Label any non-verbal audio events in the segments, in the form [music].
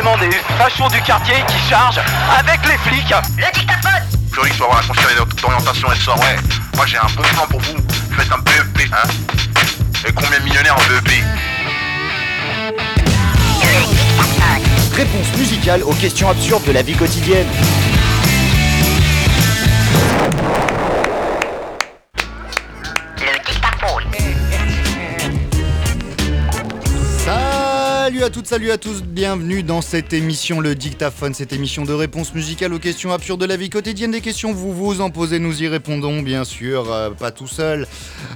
carrément des fachos du quartier qui chargent avec les flics. Le dictaphone je vais avoir la conseillère d'orientation, elle sort. Ouais, moi j'ai un bon plan pour vous. Faites un BEP, hein Et combien de millionnaires en BEP Réponse musicale aux questions absurdes de la vie quotidienne. Toutes, salut à tous, bienvenue dans cette émission Le Dictaphone, cette émission de réponse musicale aux questions absurdes de la vie quotidienne. Des questions, vous vous en posez, nous y répondons bien sûr, euh, pas tout seul.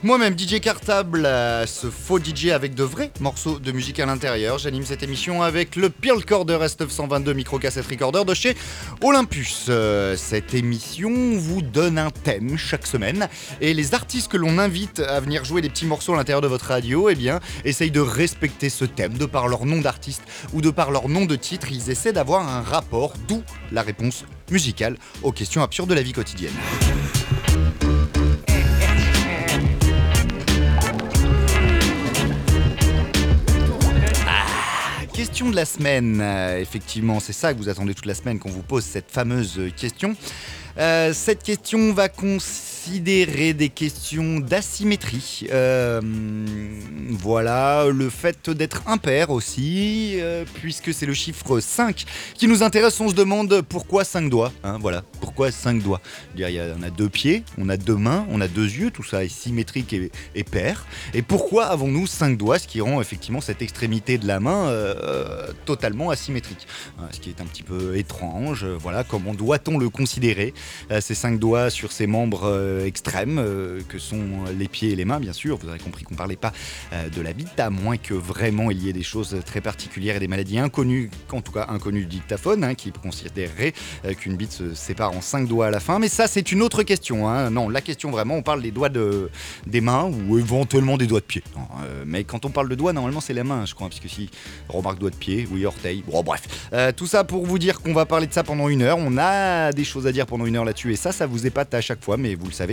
Moi-même, DJ Cartable, euh, ce faux DJ avec de vrais morceaux de musique à l'intérieur. J'anime cette émission avec le Pearl Recorder S922 micro cassette recorder de chez Olympus. Euh, cette émission vous donne un thème chaque semaine et les artistes que l'on invite à venir jouer des petits morceaux à l'intérieur de votre radio, eh bien, essayent de respecter ce thème de par leur nom d'artiste ou de par leur nom de titre. Ils essaient d'avoir un rapport, d'où la réponse musicale aux questions absurdes de la vie quotidienne. Question de la semaine, Euh, effectivement, c'est ça que vous attendez toute la semaine qu'on vous pose cette fameuse question. Euh, cette question va considérer des questions d'asymétrie. Euh, voilà, le fait d'être impair aussi, euh, puisque c'est le chiffre 5 qui nous intéresse. On se demande pourquoi 5 doigts. hein, voilà, pourquoi 5 doigts il y a- On a deux pieds, on a deux mains, on a deux yeux, tout ça est symétrique et, pair. Et pourquoi avons-nous 5 doigts, ce qui rend effectivement cette extrémité de la main euh, totalement asymétrique Hein, Ce qui est un petit peu étrange. Voilà, comment doit-on le considérer Ces 5 doigts sur ses membres extrêmes, euh, que sont les pieds et les mains, bien sûr. Vous avez compris qu'on parlait pas euh, de la bite, à moins que vraiment il y ait des choses très particulières et des maladies inconnues, en tout cas inconnues du dictaphone, hein, qui considérerait euh, qu'une bite se sépare en 5 doigts à la fin. Mais ça, c'est une autre question. hein. Non, la question vraiment, on parle des doigts de, des mains ou éventuellement des doigts de pied. Euh, mais quand on parle de doigts, normalement, c'est la main, je crois, puisque si remarque doigts de pied, oui, orteil, bon, bref. Euh, tout ça pour vous dire qu'on va parler de ça pendant une heure. On a des choses à dire pendant une heure là-dessus, et ça, ça vous épate à chaque fois, mais vous le savez,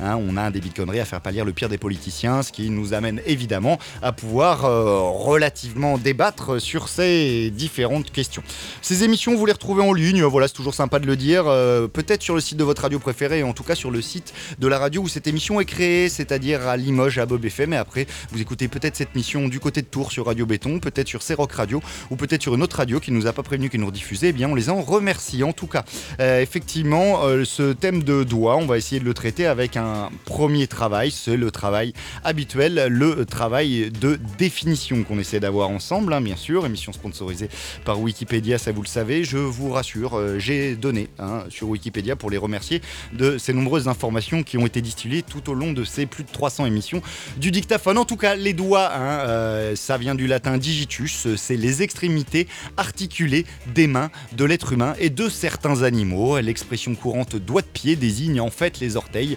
hein, on a un débit conneries à faire pâlir le pire des politiciens, ce qui nous amène évidemment à pouvoir euh, relativement débattre sur ces différentes questions. Ces émissions, vous les retrouvez en ligne, voilà, c'est toujours sympa de le dire, euh, peut-être sur le site de votre radio préférée, en tout cas sur le site de la radio où cette émission est créée, c'est-à-dire à Limoges, à Bob FM, et après, vous écoutez peut-être cette mission du côté de Tours sur Radio Béton, peut-être sur Rock Radio, ou peut-être sur une autre radio qui nous a pas prévenu, qui nous rediffusait, eh bien on les en remercie. En tout cas, euh, effectivement, ce thème de doigt, on va essayer de le traiter avec un premier travail, c'est le travail habituel, le travail de définition qu'on essaie d'avoir ensemble, hein, bien sûr, émission sponsorisée par Wikipédia, ça vous le savez, je vous rassure, euh, j'ai donné hein, sur Wikipédia pour les remercier de ces nombreuses informations qui ont été distillées tout au long de ces plus de 300 émissions du dictaphone. En tout cas, les doigts, hein, euh, ça vient du latin digitus, c'est les extrémités articulées des mains de l'être humain et de certains animaux. L'expression courante doigt de pied désigne en fait les orteils.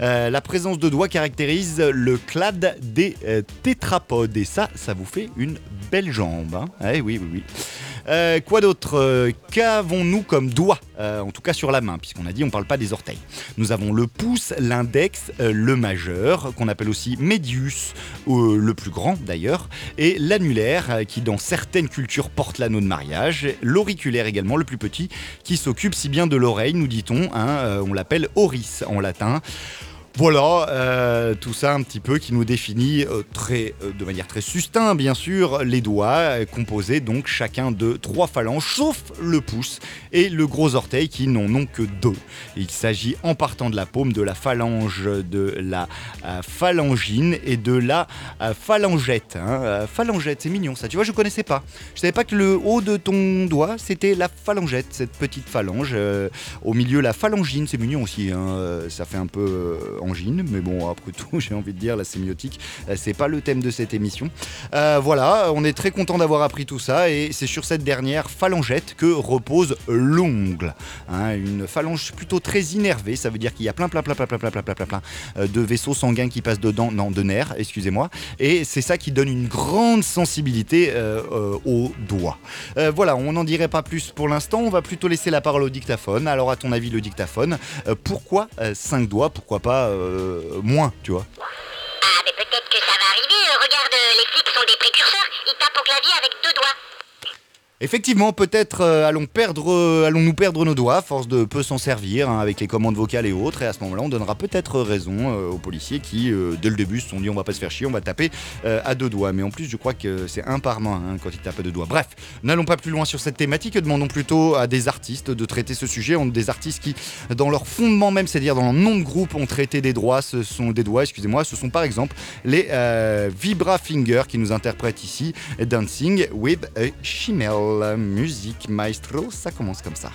Euh, la présence de doigts caractérise le clade des euh, tétrapodes et ça, ça vous fait une belle jambe. hein. Eh oui, oui, oui. Euh, quoi d'autre Euh, Qu'avons-nous comme doigt Euh, En tout cas sur la main, puisqu'on a dit on parle pas des orteils. Nous avons le pouce, l'index, le majeur, qu'on appelle aussi médius, le plus grand d'ailleurs, et l'annulaire, qui dans certaines cultures porte l'anneau de mariage, l'auriculaire également, le plus petit, qui s'occupe si bien de l'oreille, nous dit-on, hein, on l'appelle oris en latin. Voilà, euh, tout ça un petit peu qui nous définit euh, euh, de manière très succincte, bien sûr, les doigts, composés donc chacun de trois phalanges, sauf le pouce et le gros orteil qui n'en ont que deux. Il s'agit en partant de la paume de la phalange de la phalangine et de la phalangette. hein. Phalangette, c'est mignon ça, tu vois, je connaissais pas. Je savais pas que le haut de ton doigt c'était la phalangette, cette petite phalange. au milieu, la phalangine, c'est mignon aussi. hein, Ça fait un peu angine, mais bon, après tout, [laughs] j'ai envie de dire, la sémiotique, euh, c'est pas le thème de cette émission. Euh, voilà, on est très content d'avoir appris tout ça, et c'est sur cette dernière phalangette que repose l'ongle. hein, une phalange plutôt très innervée, ça veut dire qu'il y a plein, plein, plein, plein, plein, plein, plein, plein, plein, euh, de vaisseaux sanguins qui passent dedans, non, de nerfs, excusez-moi, et c'est ça qui donne une grande sensibilité euh, euh, aux doigts. Voilà, on n'en dirait pas plus pour l'instant, on va plutôt laisser la parole au dictaphone. Alors, à ton avis, le dictaphone, pourquoi 5 doigts Pourquoi pas euh, moins, tu vois Ah, mais peut-être que ça va arriver. euh, Regarde, euh, les flics sont des précurseurs. Ils tapent au clavier avec deux doigts. Effectivement, peut-être euh, allons euh, allons-nous perdre nos doigts force de peu s'en servir hein, avec les commandes vocales et autres. Et à ce moment-là, on donnera peut-être raison euh, aux policiers qui, dès le début, se sont dit on va pas se faire chier, on va taper à deux doigts. Mais en plus, je crois que c'est un par main hein, quand ils tapent à deux doigts. Bref, n'allons pas plus loin sur cette thématique. Demandons plutôt à des artistes de traiter ce sujet. On des artistes qui, dans leur fondement même, c'est-à-dire dans leur nom de groupe, ont traité des droits. Ce sont des doigts, excusez-moi. Ce sont par exemple les Vibra Finger qui nous interprètent ici Dancing with a Shimmel. Musique maestro, ça commence comme ça.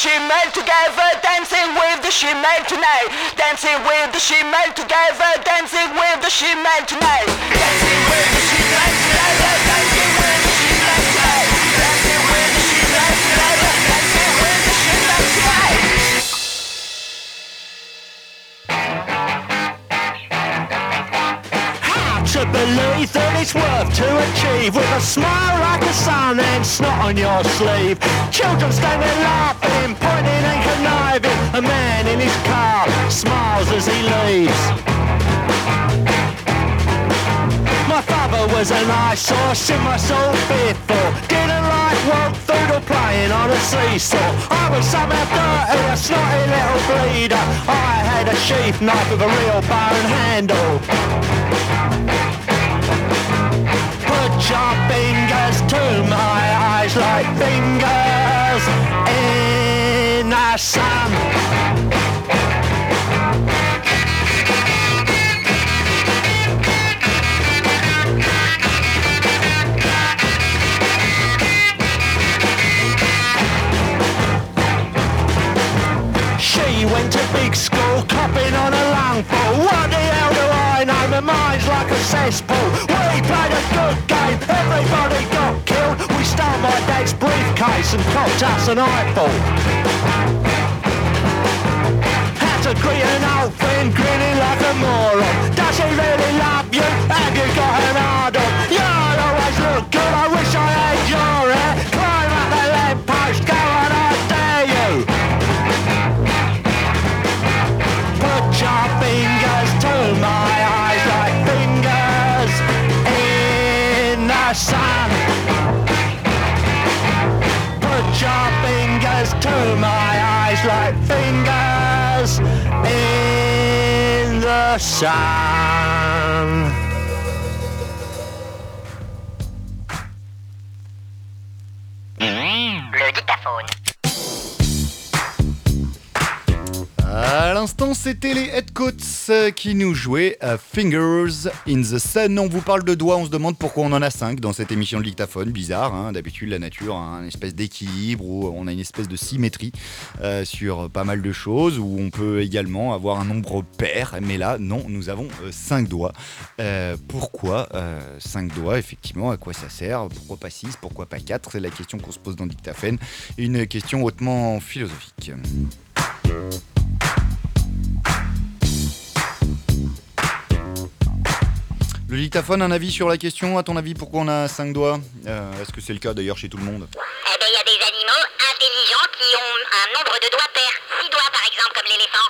Shemale together, dancing with the Shemale tonight. Dancing with the Shemale together, dancing with the Shemale tonight. Dancing with the Shemale together, dancing with the Shemale tonight. To believe that it's worth to achieve with a smile like a sun and snot on your sleeve. Children standing laughing, pointing and conniving. A man in his car smiles as he leaves. My father was an eyesore, simmer so fearful. Didn't like walk food or playing on a seesaw. I was somehow dirty, a snotty little bleeder. I had a sheath knife with a real bone handle. Your fingers to my eyes like fingers in the sun. She went to big school, copping on a. What the hell do My mind's like a cesspool. We played a good game, everybody got killed. We stole my dad's briefcase and copped us an eyeball. Had to greet an old friend, grinning like a moron. Does he really love you? Have you got an on? You'll always look good, I wish in c'était les Headcoats euh, qui nous jouaient euh, Fingers in the Sun. On vous parle de doigts, on se demande pourquoi on en a 5 dans cette émission de dictaphone. Bizarre, hein. d'habitude la nature a une espèce d'équilibre où on a une espèce de symétrie euh, sur pas mal de choses, où on peut également avoir un nombre pair. Mais là, non, nous avons 5 doigts. Pourquoi 5 doigts Effectivement, à quoi ça sert? Pourquoi pas 6 Pourquoi pas 4 C'est la question qu'on se pose dans Dictaphone. Une question hautement philosophique. Le dictaphone, un avis sur la question À ton avis, pourquoi on a 5 doigts Euh, Est-ce que c'est le cas d'ailleurs chez tout le monde? Eh ben, il y a des animaux intelligents qui ont un nombre de doigts pairs. 6 doigts, par exemple, comme l'éléphant.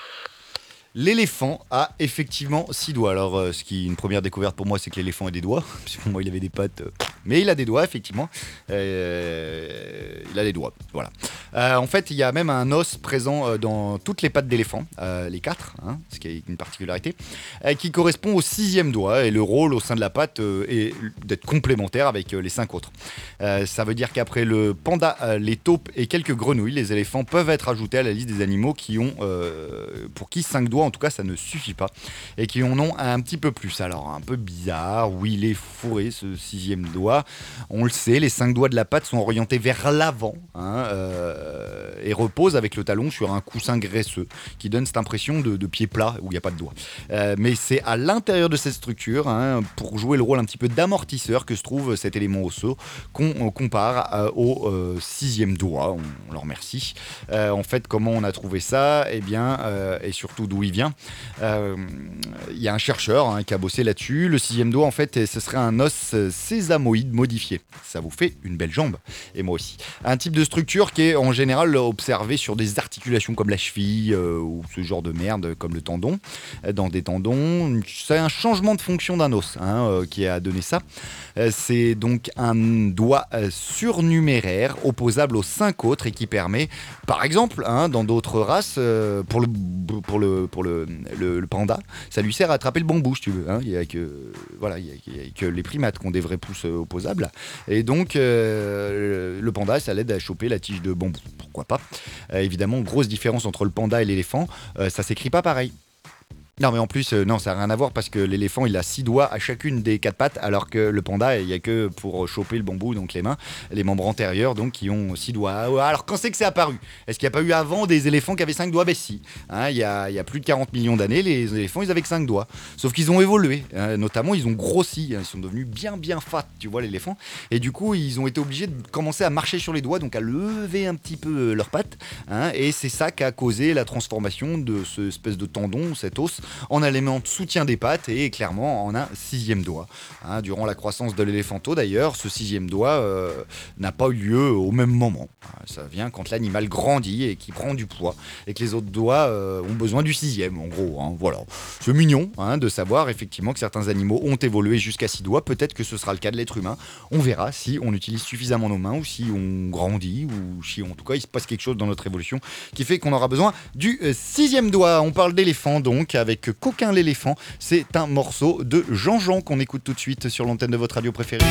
L'éléphant a effectivement 6 doigts. Alors, euh, ce qui est une première découverte pour moi, c'est que l'éléphant a des doigts. Parce que pour moi, il avait des pattes. euh, Mais il a des doigts, effectivement. Euh, il a des doigts, voilà. En fait, il y a même un os présent dans toutes les pattes d'éléphant, les quatre, hein, ce qui est une particularité, qui correspond au sixième doigt. Et le rôle au sein de la patte est d'être complémentaire avec les cinq autres. Ça veut dire qu'après le panda, les taupes et quelques grenouilles, les éléphants peuvent être ajoutés à la liste des animaux qui ont, pour qui 5 doigts, en tout cas, ça ne suffit pas, et qui en ont un petit peu plus. Alors, un peu bizarre, oui, il est fourré ce sixième doigt. On le sait, les 5 doigts de la patte sont orientés vers l'avant hein, euh, et reposent avec le talon sur un coussin graisseux qui donne cette impression de, pied plat où il n'y a pas de doigt. Euh, mais c'est à l'intérieur de cette structure, hein, pour jouer le rôle un petit peu d'amortisseur, que se trouve cet élément osseux qu'on compare euh, au sixième doigt. On, le remercie. En fait, comment on a trouvé ça? Eh bien, et surtout d'où il vient. Euh, Il y a un chercheur hein, qui a bossé là-dessus. Le sixième doigt, en fait, ce serait un os sésamoïde modifié. Ça vous fait une belle jambe, et moi aussi. Un type de structure qui est en général observé sur des articulations comme la cheville euh, ou ce genre de merde comme le tendon. Euh, Dans des tendons, c'est un changement de fonction d'un os hein, qui a donné ça. C'est donc un doigt surnuméraire opposable aux cinq autres et qui permet, par exemple, hein, dans d'autres races, pour, le, pour, le, le, panda, ça lui sert à attraper le bambou, si tu veux. hein. Il n'y a, que, voilà, a- que les primates qui ont des vrais pouces euh, opposables. Et donc, euh, le panda, ça l'aide à choper la tige de bambou. Pourquoi pas Euh, Évidemment, grosse différence entre le panda et l'éléphant, ça s'écrit pas pareil. Non, mais en plus, euh, non, ça n'a rien à voir parce que l'éléphant, il a six doigts à chacune des quatre pattes, alors que le panda, il n'y a que pour choper le bambou, donc les mains, les membres antérieurs, donc qui ont six doigts. Ah Alors, quand c'est que c'est apparu? Est-ce qu'il n'y a pas eu avant des éléphants qui avaient cinq doigts? Ben si. Hein, il, y a, il y a plus de 40 millions d'années, les éléphants, ils avaient que cinq doigts. Sauf qu'ils ont évolué. hein, notamment, ils ont grossi. hein, ils sont devenus bien, bien fat, tu vois, l'éléphant. Et du coup, ils ont été obligés de commencer à marcher sur les doigts, donc à lever un petit peu euh, leurs pattes. et c'est ça qui a causé la transformation de ce espèce de tendon, cet os, en élément de soutien des pattes et clairement en un sixième doigt. Hein, durant la croissance de l'éléphanto d'ailleurs, ce sixième doigt euh, n'a pas eu lieu au même moment. Hein, Ça vient quand l'animal grandit et qui prend du poids et que les autres doigts euh, ont besoin du sixième en gros. hein, voilà. C'est mignon de savoir effectivement que certains animaux ont évolué jusqu'à six doigts. Peut-être que ce sera le cas de l'être humain. On verra si on utilise suffisamment nos mains ou si on grandit ou si en tout cas il se passe quelque chose dans notre évolution qui fait qu'on aura besoin du euh, sixième doigt. On parle d'éléphant donc avec Coquin l'éléphant. C'est un morceau de Jean-Jean qu'on écoute tout de suite sur l'antenne de votre radio préférée.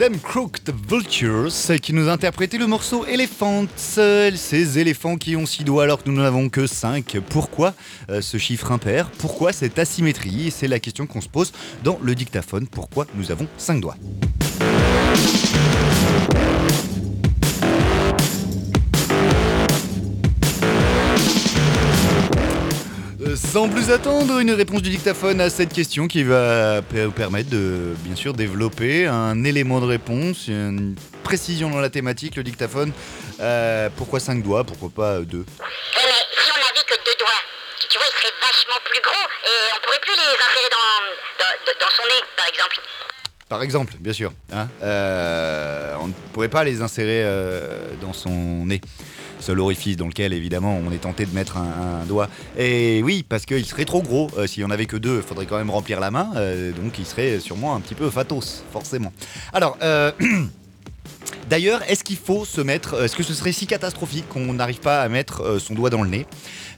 Them Crooked Vultures qui nous interprétait le morceau Elephants. Ces éléphants qui ont six doigts alors que nous n'en avons que cinq. Pourquoi euh, ce chiffre impair? Pourquoi cette asymétrie? C'est la question qu'on se pose dans le dictaphone. Pourquoi nous avons cinq doigts? Sans plus attendre, une réponse du dictaphone à cette question qui va vous permettre de, bien sûr, développer un élément de réponse, une précision dans la thématique, le dictaphone. Euh, pourquoi 5 doigts Pourquoi pas 2 Eh, mais si on avait que deux doigts, tu, tu vois, ils seraient vachement plus gros et on pourrait plus les insérer dans, dans, dans son nez, par exemple. Par exemple, bien sûr. hein. Euh, on ne pourrait pas les insérer euh, dans son nez. Seul orifice dans lequel, évidemment, on est tenté de mettre un, doigt. Et oui, parce qu'il serait trop gros. Euh, S'il y en avait que deux, il faudrait quand même remplir la main. euh, donc il serait sûrement un petit peu fatos, forcément. Alors, euh, [clears throat] D'ailleurs, est-ce qu'il faut se mettre, est-ce que ce serait si catastrophique qu'on n'arrive pas à mettre euh, son doigt dans le nez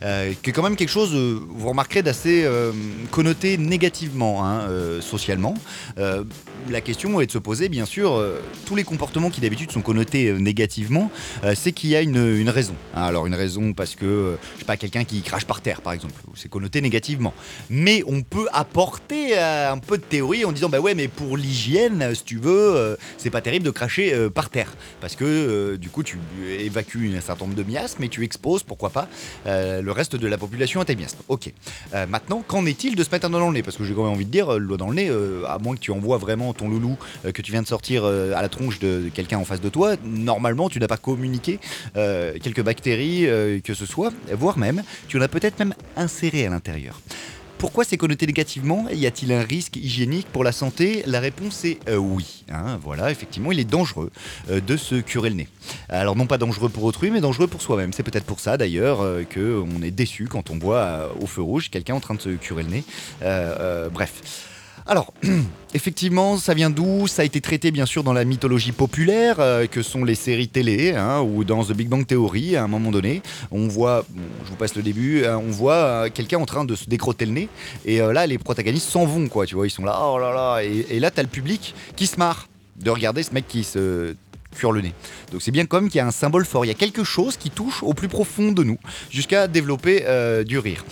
euh, qui est quand même quelque chose, euh, vous remarquerez, d'assez euh, connoté négativement hein, euh, socialement. Euh, la question est de se poser, bien sûr, euh, tous les comportements qui d'habitude sont connotés euh, négativement, euh, c'est qu'il y a une, raison. hein. alors une raison parce que, euh, je sais pas, quelqu'un qui crache par terre, par exemple, c'est connoté négativement. Mais on peut apporter euh, un peu de théorie en disant, bah ouais, mais pour l'hygiène, euh, si tu veux, euh, c'est pas terrible de cracher euh, terre, parce que euh, du coup tu évacues un certain nombre de miasmes et tu exposes, pourquoi pas, euh, le reste de la population à tes miasmes. Ok. Euh, maintenant, qu'en est-il de se mettre un doigt dans le nez? Parce que j'ai quand même envie de dire, le doigt dans le nez, à moins que tu envoies vraiment ton loulou que tu viens de sortir à la tronche de, quelqu'un en face de toi, normalement tu n'as pas communiqué quelques bactéries que ce soit, voire même, tu en as peut-être même inséré à l'intérieur. Pourquoi c'est connoté négativement Y a-t-il un risque hygiénique pour la santé? La réponse est euh, oui. hein, voilà, effectivement, il est dangereux euh, de se curer le nez. Alors non pas dangereux pour autrui, mais dangereux pour soi-même. C'est peut-être pour ça d'ailleurs euh, que on est déçu quand on voit au feu rouge quelqu'un en train de se curer le nez. Bref. Alors, [clears throat] effectivement, ça vient d'où? Ça a été traité bien sûr dans la mythologie populaire, euh, que sont les séries télé, hein, ou dans The Big Bang Theory, à un moment donné, on voit, je vous passe le début, euh, on voit euh, quelqu'un en train de se décrotter le nez, et là, les protagonistes s'en vont, quoi, tu vois, ils sont là, oh là là, et, et là, t'as le public qui se marre de regarder ce mec qui se cure le nez. Donc c'est bien comme qu'il y a un symbole fort, il y a quelque chose qui touche au plus profond de nous, jusqu'à développer du rire.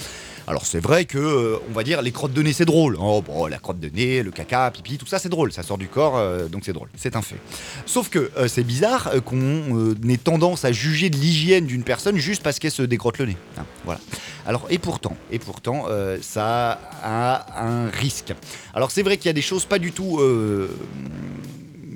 Alors c'est vrai que, euh, on va dire, les crottes de nez c'est drôle. Oh bon, la crotte de nez, le caca, pipi, tout ça c'est drôle, ça sort du corps, euh, donc c'est drôle, c'est un fait. Sauf que euh, c'est bizarre qu'on ait tendance à juger de l'hygiène d'une personne juste parce qu'elle se décrotte le nez. Hein, voilà. Alors et pourtant, et pourtant, ça a un risque. Alors c'est vrai qu'il y a des choses pas du tout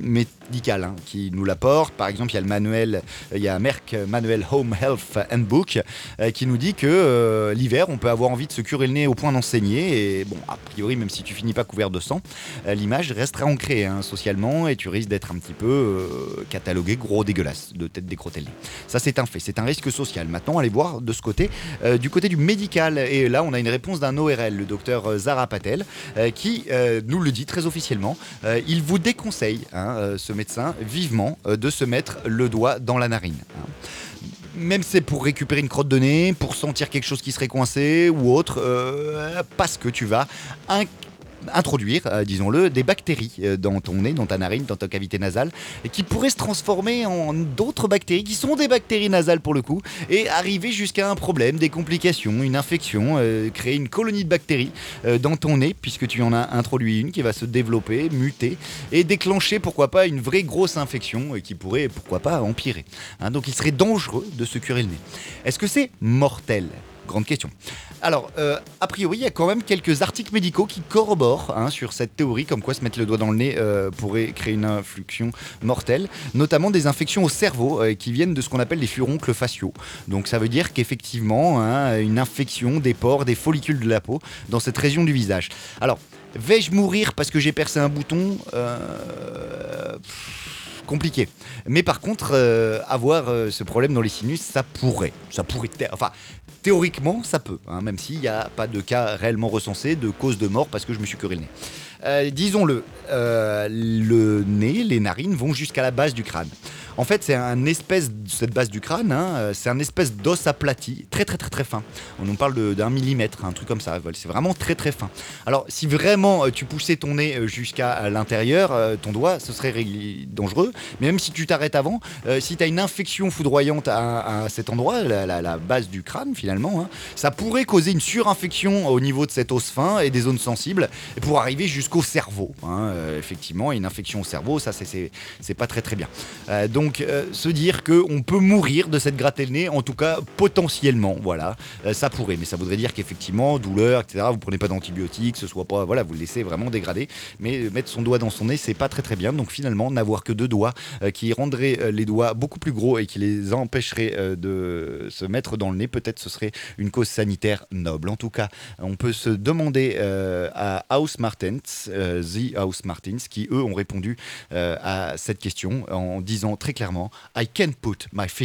euh, médicales hein, qui nous l'apportent. Par exemple, il y a le manuel, il y a Merck Manuel Home Health Handbook euh, qui nous dit que euh, l'hiver, on peut avoir envie de se curer le nez au point d'en saigner. Et bon, a priori, même si tu finis pas couvert de sang, euh, l'image restera ancrée hein, socialement et tu risques d'être un petit peu euh, catalogué gros dégueulasse, de tête décrottée le nez. Ça, c'est un fait, c'est un risque social. Maintenant, allez voir de ce côté, euh, du côté du médical. Et là, on a une réponse d'un ORL, le docteur euh, Zara Patel, euh, qui euh, nous le dit très officiellement. Euh, il vous déconseille, hein, euh, ce médecin, vivement, euh, de se mettre le doigt dans la narine. même si c'est pour récupérer une crotte de nez, pour sentir quelque chose qui serait coincé ou autre, euh, parce que tu vas introduire, euh, disons-le, des bactéries euh, dans ton nez, dans ta narine, dans ta cavité nasale, et qui pourraient se transformer en d'autres bactéries, qui sont des bactéries nasales pour le coup, et arriver jusqu'à un problème, des complications, une infection, euh, créer une colonie de bactéries dans ton nez, puisque tu en as introduit une qui va se développer, muter, et déclencher, pourquoi pas, une vraie grosse infection, et qui pourrait, pourquoi pas, empirer. Hein, donc il serait dangereux de se curer le nez. Est-ce que c'est mortel? Grande question. Alors, euh, a priori, il y a quand même quelques articles médicaux qui corroborent hein, sur cette théorie, comme quoi se mettre le doigt dans le nez euh, pourrait créer une infection mortelle, notamment des infections au cerveau euh, qui viennent de ce qu'on appelle les furoncles faciaux. Donc ça veut dire qu'effectivement, hein, une infection des pores, des follicules de la peau dans cette région du visage. Alors, vais-je mourir parce que j'ai percé un bouton? Compliqué. Mais par contre, avoir ce problème dans les sinus, ça pourrait. Ça pourrait. Enfin, théoriquement, ça peut. hein, même s'il n'y a pas de cas réellement recensés de cause de mort parce que je me suis curé le nez. Euh, Disons-le, euh, le nez, les narines vont jusqu'à la base du crâne. En fait, c'est un espèce, cette base du crâne, hein, euh, c'est un espèce d'os aplati, très très très très fin. On nous parle d'un millimètre, un truc comme ça. C'est vraiment très très fin. Alors, si vraiment tu poussais ton nez jusqu'à l'intérieur, ton doigt, ce serait dangereux. Mais même si tu t'arrêtes avant, si tu as une infection foudroyante à, cet endroit, la, la- base du crâne finalement, hein, ça pourrait causer une surinfection au niveau de cet os fin et des zones sensibles, pour arriver jusqu'au cerveau. hein. Euh, effectivement, une infection au cerveau, ça c'est- pas très très bien. Euh, donc euh, se dire qu'on peut mourir de cette gratter le nez, en tout cas potentiellement, voilà, ça pourrait, mais ça voudrait dire qu'effectivement, douleur, etc., vous prenez pas d'antibiotiques, ce soit pas, voilà, vous le laissez vraiment dégrader, mais mettre son doigt dans son nez, c'est pas très très bien, donc finalement, n'avoir que deux doigts qui rendraient les doigts beaucoup plus gros et qui les empêcheraient euh, de se mettre dans le nez, peut-être ce serait une cause sanitaire noble. En tout cas, on peut se demander à House Martens, euh, The House Martins, qui eux ont répondu euh, à cette question en disant très clairement I can put my finger